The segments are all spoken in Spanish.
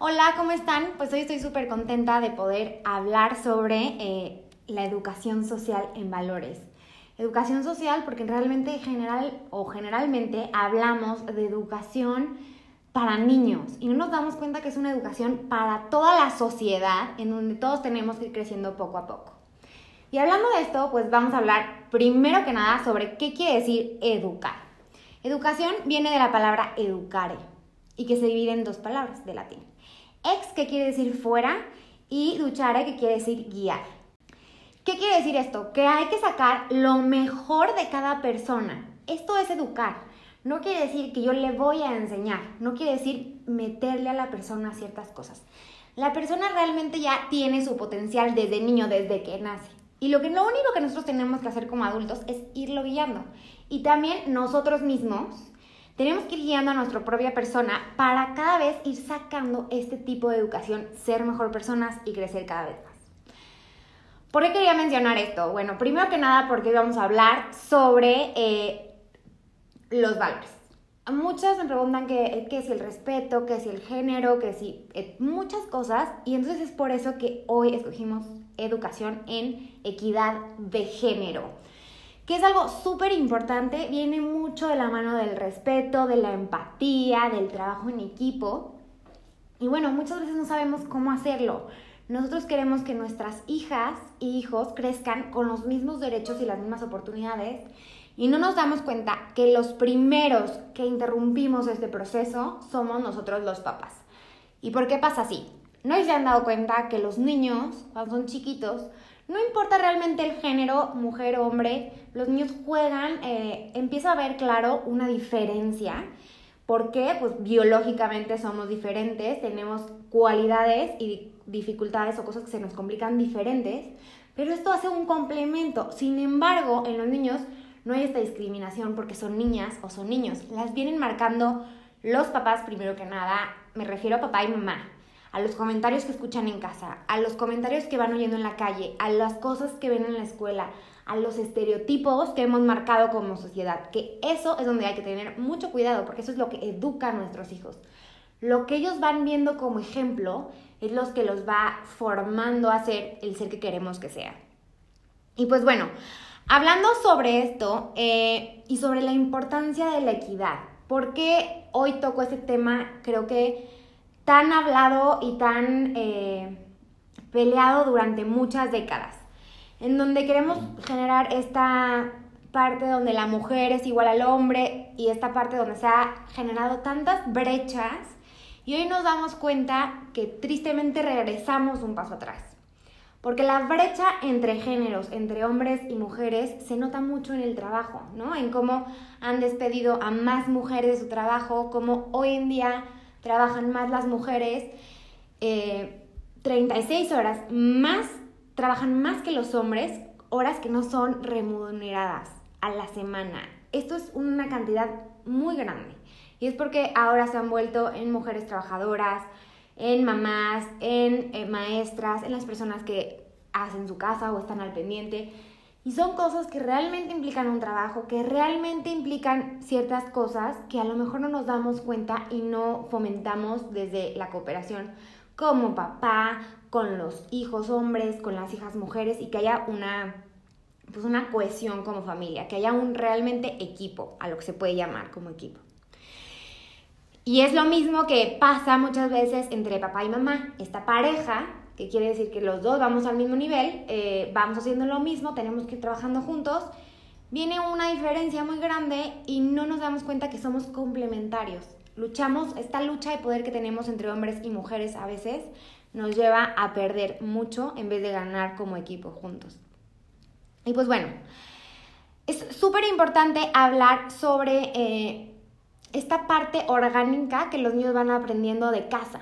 Hola, ¿cómo están? Pues hoy estoy súper contenta de poder hablar sobre eh, la educación social en valores. Educación social porque realmente general o generalmente hablamos de educación para niños y no nos damos cuenta que es una educación para toda la sociedad en donde todos tenemos que ir creciendo poco a poco. Y hablando de esto, pues vamos a hablar primero que nada sobre qué quiere decir educar. Educación viene de la palabra educare y que se divide en dos palabras de latín. Ex, que quiere decir fuera, y duchare, que quiere decir guiar. ¿Qué quiere decir esto? Que hay que sacar lo mejor de cada persona. Esto es educar. No quiere decir que yo le voy a enseñar, no quiere decir meterle a la persona ciertas cosas. La persona realmente ya tiene su potencial desde niño, desde que nace. Y lo, que, lo único que nosotros tenemos que hacer como adultos es irlo guiando. Y también nosotros mismos tenemos que ir guiando a nuestra propia persona para cada vez ir sacando este tipo de educación, ser mejor personas y crecer cada vez más. ¿Por qué quería mencionar esto? Bueno, primero que nada porque vamos a hablar sobre eh, los valores. Muchas me preguntan qué es el respeto, qué es el género, qué si eh, muchas cosas y entonces es por eso que hoy escogimos educación en equidad de género que es algo súper importante, viene mucho de la mano del respeto, de la empatía, del trabajo en equipo. Y bueno, muchas veces no sabemos cómo hacerlo. Nosotros queremos que nuestras hijas e hijos crezcan con los mismos derechos y las mismas oportunidades y no nos damos cuenta que los primeros que interrumpimos este proceso somos nosotros los papás. ¿Y por qué pasa así? ¿No se han dado cuenta que los niños, cuando son chiquitos, no importa realmente el género, mujer o hombre, los niños juegan, eh, empieza a ver claro una diferencia. ¿Por qué? Pues biológicamente somos diferentes, tenemos cualidades y dificultades o cosas que se nos complican diferentes, pero esto hace un complemento. Sin embargo, en los niños no hay esta discriminación porque son niñas o son niños. Las vienen marcando los papás primero que nada, me refiero a papá y mamá a los comentarios que escuchan en casa, a los comentarios que van oyendo en la calle, a las cosas que ven en la escuela, a los estereotipos que hemos marcado como sociedad, que eso es donde hay que tener mucho cuidado, porque eso es lo que educa a nuestros hijos. Lo que ellos van viendo como ejemplo es lo que los va formando a ser el ser que queremos que sea. Y pues bueno, hablando sobre esto eh, y sobre la importancia de la equidad, ¿por qué hoy toco este tema? Creo que tan hablado y tan eh, peleado durante muchas décadas, en donde queremos generar esta parte donde la mujer es igual al hombre y esta parte donde se ha generado tantas brechas y hoy nos damos cuenta que tristemente regresamos un paso atrás. Porque la brecha entre géneros, entre hombres y mujeres, se nota mucho en el trabajo, ¿no? En cómo han despedido a más mujeres de su trabajo, cómo hoy en día trabajan más las mujeres, 36 eh, horas más, trabajan más que los hombres, horas que no son remuneradas a la semana. Esto es una cantidad muy grande. Y es porque ahora se han vuelto en mujeres trabajadoras, en mamás, en eh, maestras, en las personas que hacen su casa o están al pendiente. Y son cosas que realmente implican un trabajo, que realmente implican ciertas cosas que a lo mejor no nos damos cuenta y no fomentamos desde la cooperación como papá, con los hijos hombres, con las hijas mujeres y que haya una pues una cohesión como familia, que haya un realmente equipo, a lo que se puede llamar como equipo. Y es lo mismo que pasa muchas veces entre papá y mamá, esta pareja que quiere decir que los dos vamos al mismo nivel, eh, vamos haciendo lo mismo, tenemos que ir trabajando juntos, viene una diferencia muy grande y no nos damos cuenta que somos complementarios. Luchamos, esta lucha de poder que tenemos entre hombres y mujeres a veces nos lleva a perder mucho en vez de ganar como equipo juntos. Y pues bueno, es súper importante hablar sobre eh, esta parte orgánica que los niños van aprendiendo de casa.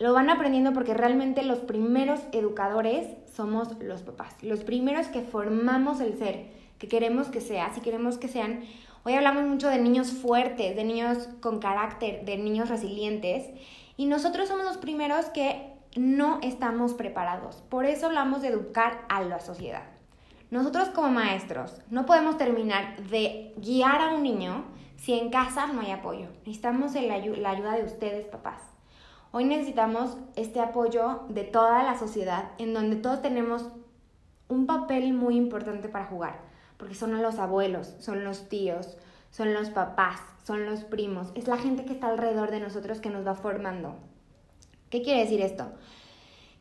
Lo van aprendiendo porque realmente los primeros educadores somos los papás, los primeros que formamos el ser, que queremos que sea, si queremos que sean. Hoy hablamos mucho de niños fuertes, de niños con carácter, de niños resilientes, y nosotros somos los primeros que no estamos preparados. Por eso hablamos de educar a la sociedad. Nosotros como maestros no podemos terminar de guiar a un niño si en casa no hay apoyo. Necesitamos la ayuda de ustedes, papás. Hoy necesitamos este apoyo de toda la sociedad en donde todos tenemos un papel muy importante para jugar, porque son los abuelos, son los tíos, son los papás, son los primos, es la gente que está alrededor de nosotros que nos va formando. ¿Qué quiere decir esto?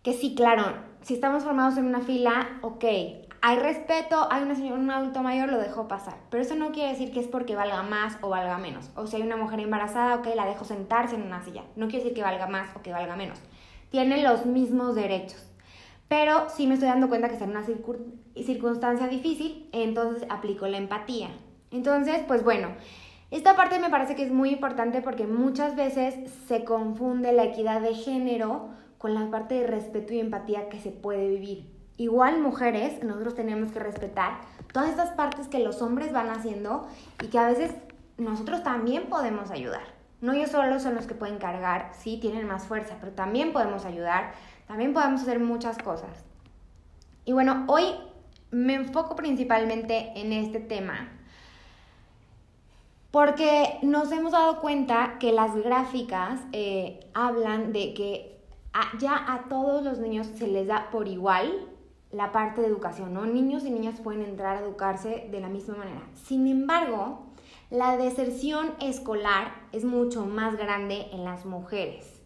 Que sí, claro, si estamos formados en una fila, ok, hay respeto, hay una señora, un adulto mayor, lo dejo pasar. Pero eso no quiere decir que es porque valga más o valga menos. O si hay una mujer embarazada, ok, la dejo sentarse en una silla. No quiere decir que valga más o que valga menos. Tienen los mismos derechos. Pero sí me estoy dando cuenta que está en una circunstancia difícil, entonces aplico la empatía. Entonces, pues bueno, esta parte me parece que es muy importante porque muchas veces se confunde la equidad de género con la parte de respeto y empatía que se puede vivir. Igual mujeres, nosotros tenemos que respetar todas estas partes que los hombres van haciendo y que a veces nosotros también podemos ayudar. No ellos solo son los que pueden cargar, sí, tienen más fuerza, pero también podemos ayudar, también podemos hacer muchas cosas. Y bueno, hoy me enfoco principalmente en este tema porque nos hemos dado cuenta que las gráficas eh, hablan de que ya a todos los niños se les da por igual la parte de educación, ¿no? Niños y niñas pueden entrar a educarse de la misma manera. Sin embargo, la deserción escolar es mucho más grande en las mujeres.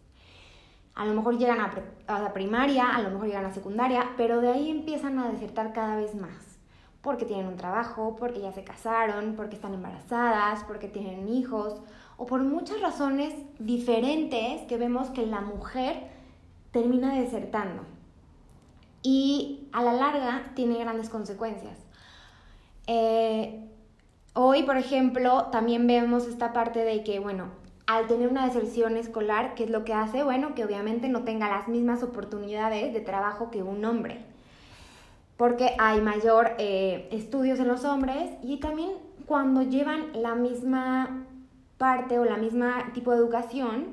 A lo mejor llegan a, la primaria, a lo mejor llegan a secundaria, pero de ahí empiezan a desertar cada vez más. Porque tienen un trabajo, porque ya se casaron, porque están embarazadas, porque tienen hijos, o por muchas razones diferentes que vemos que la mujer termina desertando y a la larga tiene grandes consecuencias. Eh, hoy, por ejemplo, también vemos esta parte de que, bueno, al tener una deserción escolar, ¿qué es lo que hace? Bueno, que obviamente no tenga las mismas oportunidades de trabajo que un hombre, porque hay mayor eh, estudios en los hombres y también cuando llevan la misma parte o la misma tipo de educación,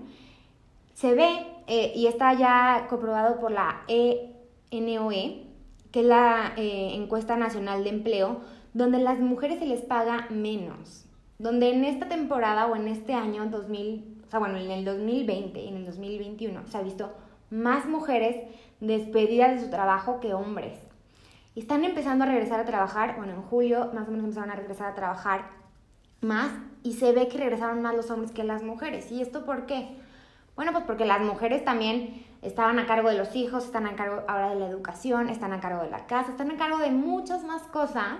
se ve, eh, y está ya comprobado por la e NOE, que es la eh, encuesta nacional de empleo, donde las mujeres se les paga menos. Donde en esta temporada o en este año 2000, o sea, bueno, en el 2020 y en el 2021 se ha visto más mujeres despedidas de su trabajo que hombres. Están empezando a regresar a trabajar, bueno, en julio más o menos empezaron a regresar a trabajar más y se ve que regresaron más los hombres que las mujeres. ¿Y esto por qué? Bueno, pues porque las mujeres también estaban a cargo de los hijos, están a cargo ahora de la educación, están a cargo de la casa, están a cargo de muchas más cosas.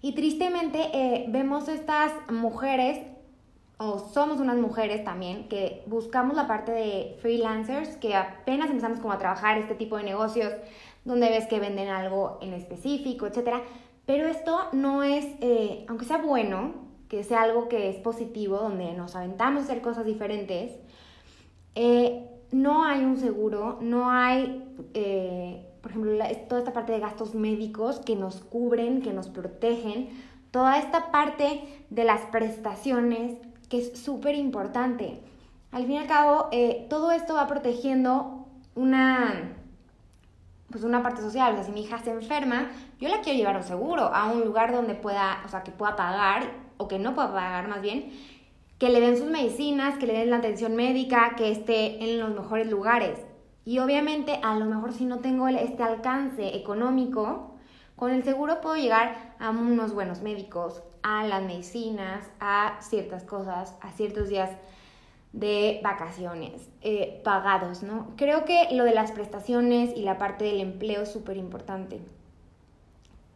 Y tristemente eh, vemos estas mujeres, o somos unas mujeres también, que buscamos la parte de freelancers, que apenas empezamos como a trabajar este tipo de negocios, donde ves que venden algo en específico, etc. Pero esto no es, eh, aunque sea bueno, que sea algo que es positivo, donde nos aventamos a hacer cosas diferentes, eh, no hay un seguro, no hay, eh, por ejemplo, toda esta parte de gastos médicos que nos cubren, que nos protegen, toda esta parte de las prestaciones que es súper importante. Al fin y al cabo, eh, todo esto va protegiendo una, pues una parte social. O sea, si mi hija se enferma, yo la quiero llevar a un seguro, a un lugar donde pueda, o sea, que pueda pagar, o que no pueda pagar más bien, que le den sus medicinas, que le den la atención médica, que esté en los mejores lugares. Y obviamente, a lo mejor si no tengo este alcance económico, con el seguro puedo llegar a unos buenos médicos, a las medicinas, a ciertas cosas, a ciertos días de vacaciones eh, pagados, ¿no? Creo que lo de las prestaciones y la parte del empleo es súper importante.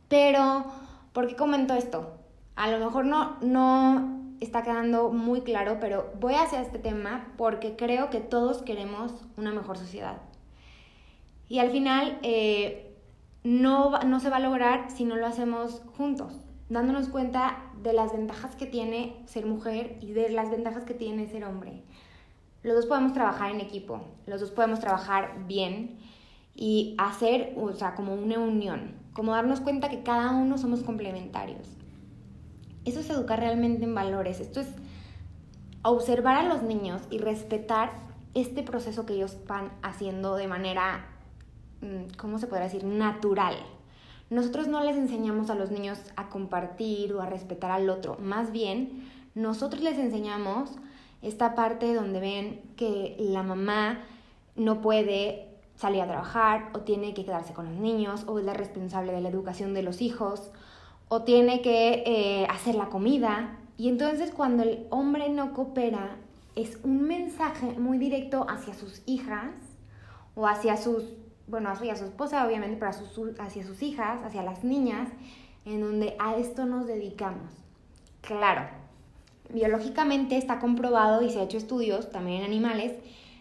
Pero, ¿por qué comento esto? A lo mejor no, no está quedando muy claro, pero voy hacia este tema porque creo que todos queremos una mejor sociedad. Y al final eh, no, no se va a lograr si no lo hacemos juntos, dándonos cuenta de las ventajas que tiene ser mujer y de las ventajas que tiene ser hombre. los dos podemos trabajar en equipo, los dos podemos trabajar bien y hacer, o sea, como una unión, como darnos cuenta que cada uno somos complementarios. Eso es educar realmente en valores, esto es observar a los niños y respetar este proceso que ellos van haciendo de manera, mm, ¿cómo se podría decir?, natural. Nosotros no les enseñamos a los niños a compartir o a respetar al otro, más bien nosotros les enseñamos esta parte donde ven que la mamá no puede salir a trabajar o tiene que quedarse con los niños o es la responsable de la educación de los hijos o tiene que eh, hacer la comida. Y entonces cuando el hombre no coopera es un mensaje muy directo hacia sus hijas o hacia sus, bueno, hacia su esposa obviamente, pero hacia sus hijas, hacia las niñas, en donde a esto nos dedicamos. Claro, biológicamente está comprobado y se ha hecho estudios también en animales,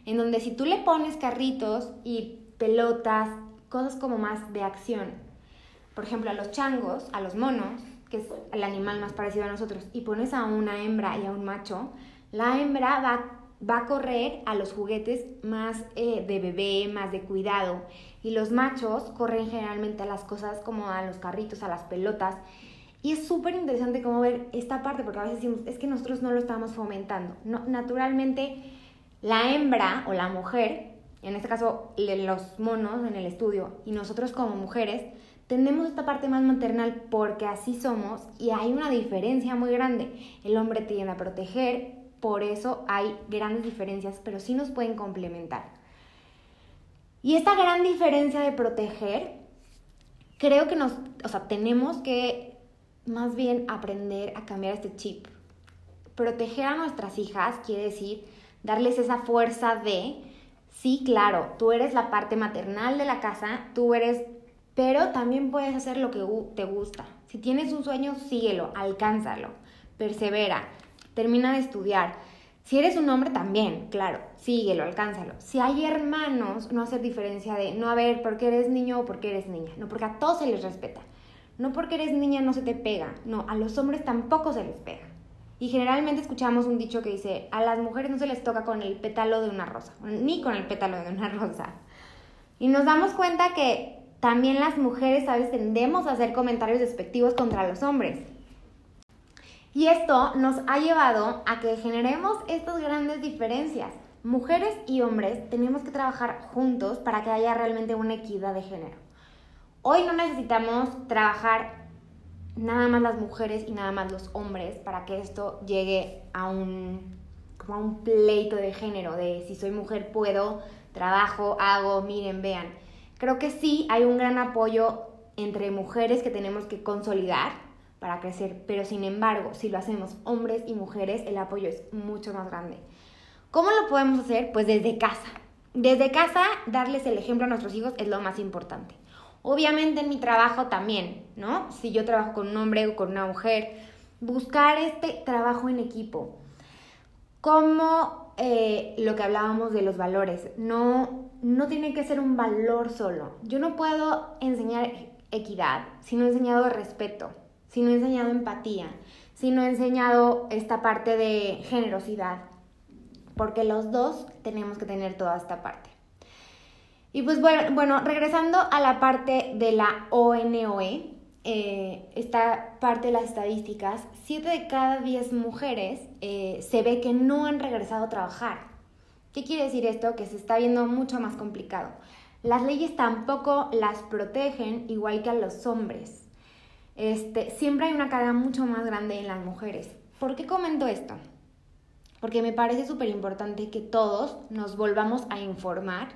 en donde si tú le pones carritos y pelotas, cosas como más de acción, por ejemplo a los changos, a los monos, que es el animal más parecido a nosotros, y pones a una hembra y a un macho, la hembra va, va a correr a los juguetes más eh, de bebé, más de cuidado, y los machos corren generalmente a las cosas como a los carritos, a las pelotas, y es súper interesante cómo ver esta parte, porque a veces decimos, es que nosotros no lo estamos fomentando. No, naturalmente, la hembra o la mujer, en este caso los monos en el estudio, y nosotros como mujeres, tenemos esta parte más maternal porque así somos y hay una diferencia muy grande. El hombre tiende a proteger, por eso hay grandes diferencias, pero sí nos pueden complementar. Y esta gran diferencia de proteger, creo que nos, o sea, tenemos que más bien aprender a cambiar este chip. Proteger a nuestras hijas quiere decir darles esa fuerza de, sí, claro, tú eres la parte maternal de la casa, tú eres, pero también puedes hacer lo que te gusta. Si tienes un sueño, síguelo, alcánzalo, persevera, termina de estudiar. Si eres un hombre también, claro, síguelo, alcánzalo. Si hay hermanos, no hacer diferencia de, no a ver, porque eres niño o porque eres niña, no, porque a todos se les respeta. No porque eres niña no se te pega, no, a los hombres tampoco se les pega. Y generalmente escuchamos un dicho que dice, a las mujeres no se les toca con el pétalo de una rosa, ni con el pétalo de una rosa. Y nos damos cuenta que también las mujeres a veces tendemos a hacer comentarios despectivos contra los hombres. Y esto nos ha llevado a que generemos estas grandes diferencias. Mujeres y hombres tenemos que trabajar juntos para que haya realmente una equidad de género. Hoy no necesitamos trabajar nada más las mujeres y nada más los hombres para que esto llegue a un, como a un pleito de género, de si soy mujer puedo, trabajo, hago, miren, vean. Creo que sí hay un gran apoyo entre mujeres que tenemos que consolidar para crecer, pero sin embargo, si lo hacemos hombres y mujeres, el apoyo es mucho más grande. ¿Cómo lo podemos hacer? Pues desde casa. Desde casa, darles el ejemplo a nuestros hijos es lo más importante. Obviamente en mi trabajo también, ¿no? Si yo trabajo con un hombre o con una mujer, buscar este trabajo en equipo. Como eh, lo que hablábamos de los valores, no, no tiene que ser un valor solo. Yo no puedo enseñar equidad si no he enseñado respeto, si no he enseñado empatía, si no he enseñado esta parte de generosidad, porque los dos tenemos que tener toda esta parte. Y pues bueno, bueno, regresando a la parte de la ONOE, eh, esta parte de las estadísticas, 7 de cada 10 mujeres eh, se ve que no han regresado a trabajar. ¿Qué quiere decir esto? Que se está viendo mucho más complicado. Las leyes tampoco las protegen igual que a los hombres. Este, siempre hay una carga mucho más grande en las mujeres. ¿Por qué comento esto? Porque me parece súper importante que todos nos volvamos a informar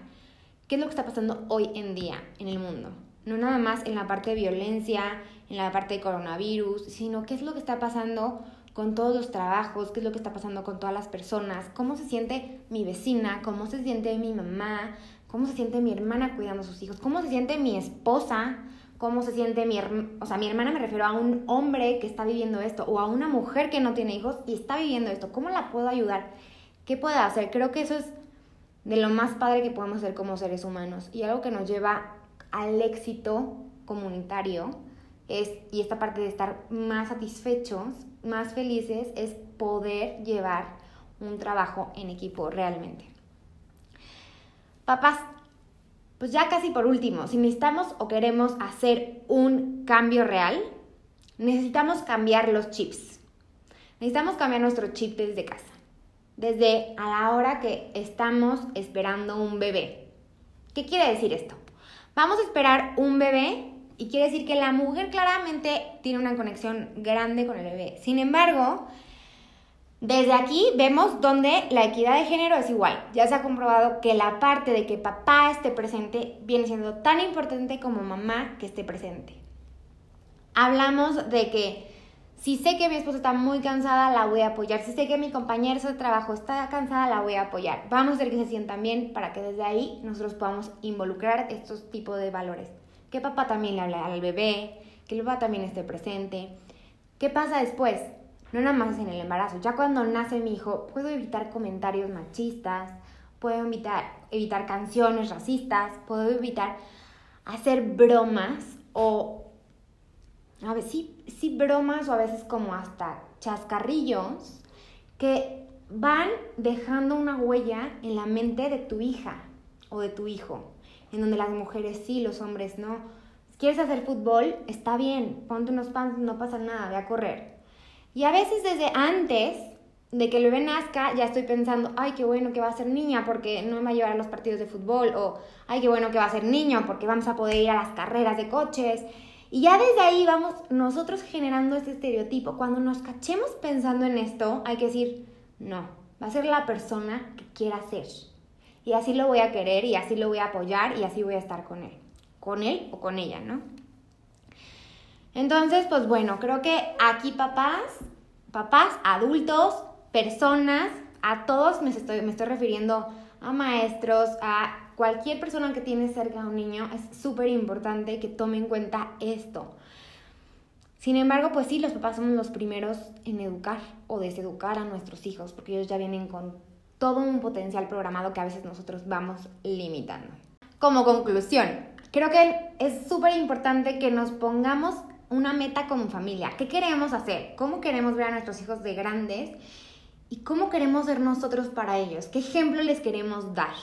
qué es lo que está pasando hoy en día en el mundo. No nada más en la parte de violencia, en la parte de coronavirus, sino qué es lo que está pasando con todos los trabajos, qué es lo que está pasando con todas las personas, cómo se siente mi vecina, cómo se siente mi mamá, cómo se siente mi hermana cuidando a sus hijos, cómo se siente mi esposa, cómo se siente mi hermana, o sea, mi hermana me refiero a un hombre que está viviendo esto o a una mujer que no tiene hijos y está viviendo esto, ¿cómo la puedo ayudar? ¿Qué puedo hacer? Creo que eso es de lo más padre que podemos hacer como seres humanos y algo que nos lleva al éxito comunitario es, y esta parte de estar más satisfechos, más felices, es poder llevar un trabajo en equipo realmente. Papás, pues ya casi por último, si necesitamos o queremos hacer un cambio real, necesitamos cambiar los chips. Necesitamos cambiar nuestro chip desde casa, desde a la hora que estamos esperando un bebé. ¿Qué quiere decir esto? Vamos a esperar un bebé y quiere decir que la mujer claramente tiene una conexión grande con el bebé. Sin embargo, desde aquí vemos donde la equidad de género es igual. Ya se ha comprobado que la parte de que papá esté presente viene siendo tan importante como mamá que esté presente. Hablamos de que si sé que mi esposa está muy cansada, la voy a apoyar. Si sé que mi compañero de trabajo está cansada, la voy a apoyar. Vamos a hacer que se sientan bien para que desde ahí nosotros podamos involucrar estos tipos de valores. Que papá también le hable al bebé, que el papá también esté presente. ¿Qué pasa después? no nada más en el embarazo, ya cuando nace mi hijo puedo evitar comentarios machistas, puedo evitar, evitar canciones racistas, puedo evitar hacer bromas o a veces sí, sí bromas o a veces como hasta chascarrillos que van dejando una huella en la mente de tu hija o de tu hijo, en donde las mujeres sí, los hombres no. Quieres hacer fútbol, está bien, ponte unos pants, no pasa nada, ve a correr. Y a veces desde antes de que el bebé nazca, ya estoy pensando, ay, qué bueno que va a ser niña porque no me va a llevar a los partidos de fútbol, o ay, qué bueno que va a ser niño porque vamos a poder ir a las carreras de coches. Y ya desde ahí vamos nosotros generando este estereotipo. Cuando nos cachemos pensando en esto, hay que decir, no, va a ser la persona que quiera ser. Y así lo voy a querer y así lo voy a apoyar y así voy a estar con él. Con él o con ella, ¿no? Entonces, pues bueno, creo que aquí papás, papás, adultos, personas, a todos me estoy, me estoy refiriendo a maestros, a cualquier persona que tiene cerca a un niño, es súper importante que tome en cuenta esto. Sin embargo, pues sí, los papás somos los primeros en educar o deseducar a nuestros hijos, porque ellos ya vienen con todo un potencial programado que a veces nosotros vamos limitando. Como conclusión, creo que es súper importante que nos pongamos una meta como familia. ¿Qué queremos hacer? ¿Cómo queremos ver a nuestros hijos de grandes? ¿Y cómo queremos ser nosotros para ellos? ¿Qué ejemplo les queremos dar?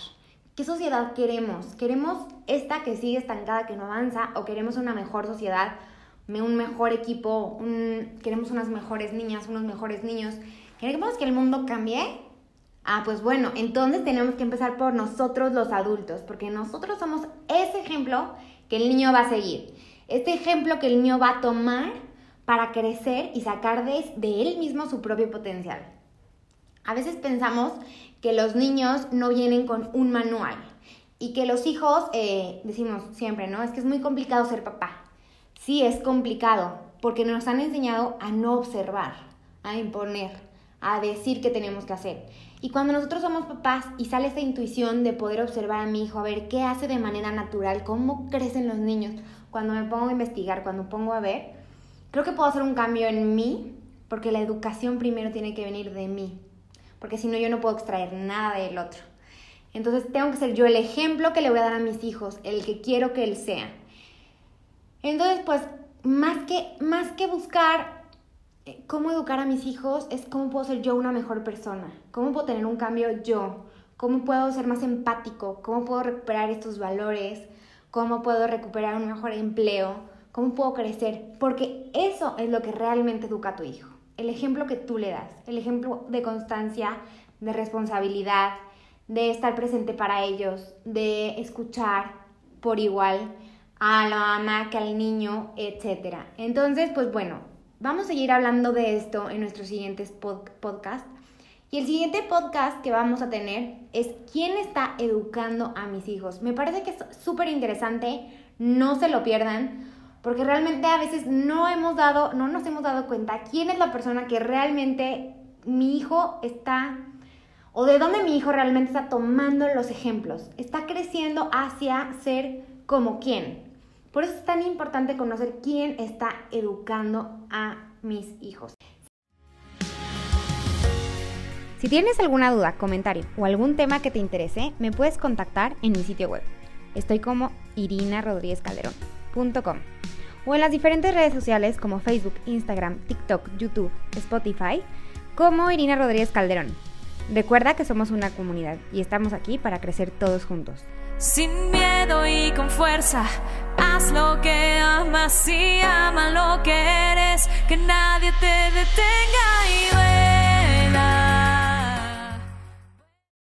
¿Qué sociedad queremos? ¿Queremos esta que sigue estancada, que no avanza? ¿O queremos una mejor sociedad, un mejor equipo, queremos unas mejores niñas, unos mejores niños? ¿Queremos que el mundo cambie? Ah, pues bueno, entonces tenemos que empezar por nosotros los adultos, porque nosotros somos ese ejemplo que el niño va a seguir. Este ejemplo que el niño va a tomar para crecer y sacar de, él mismo su propio potencial. A veces pensamos que los niños no vienen con un manual y que los hijos, eh, decimos siempre, ¿no? Es que es muy complicado ser papá. Sí, es complicado porque nos han enseñado a no observar, a imponer, a decir qué tenemos que hacer. Y cuando nosotros somos papás y sale esa intuición de poder observar a mi hijo, a ver qué hace de manera natural, cómo crecen los niños, cuando me pongo a investigar, cuando pongo a ver, creo que puedo hacer un cambio en mí, porque la educación primero tiene que venir de mí, porque si no yo no puedo extraer nada del otro. Entonces tengo que ser yo el ejemplo que le voy a dar a mis hijos, el que quiero que él sea. Entonces, pues, más que, más que buscar cómo educar a mis hijos, es cómo puedo ser yo una mejor persona, cómo puedo tener un cambio yo, cómo puedo ser más empático, cómo puedo recuperar estos valores, cómo puedo recuperar un mejor empleo, cómo puedo crecer, porque eso es lo que realmente educa a tu hijo. El ejemplo que tú le das, el ejemplo de constancia, de responsabilidad, de estar presente para ellos, de escuchar por igual a la mamá que al niño, etc. Entonces, pues bueno, vamos a seguir hablando de esto en nuestros siguientes podcasts. Y el siguiente podcast que vamos a tener es ¿Quién está educando a mis hijos? Me parece que es súper interesante, no se lo pierdan, porque realmente a veces no hemos dado, no nos hemos dado cuenta quién es la persona que realmente mi hijo está, o de dónde mi hijo realmente está tomando los ejemplos, está creciendo hacia ser como quién. Por eso es tan importante conocer quién está educando a mis hijos. Si tienes alguna duda, comentario o algún tema que te interese, me puedes contactar en mi sitio web. Estoy como irinarodríguezcalderón.com o en las diferentes redes sociales como Facebook, Instagram, TikTok, YouTube, Spotify, como Irina Rodríguez Calderón. Recuerda que somos una comunidad y estamos aquí para crecer todos juntos. Sin miedo y con fuerza, haz lo que amas y ama lo que eres, que nadie te detenga y ve.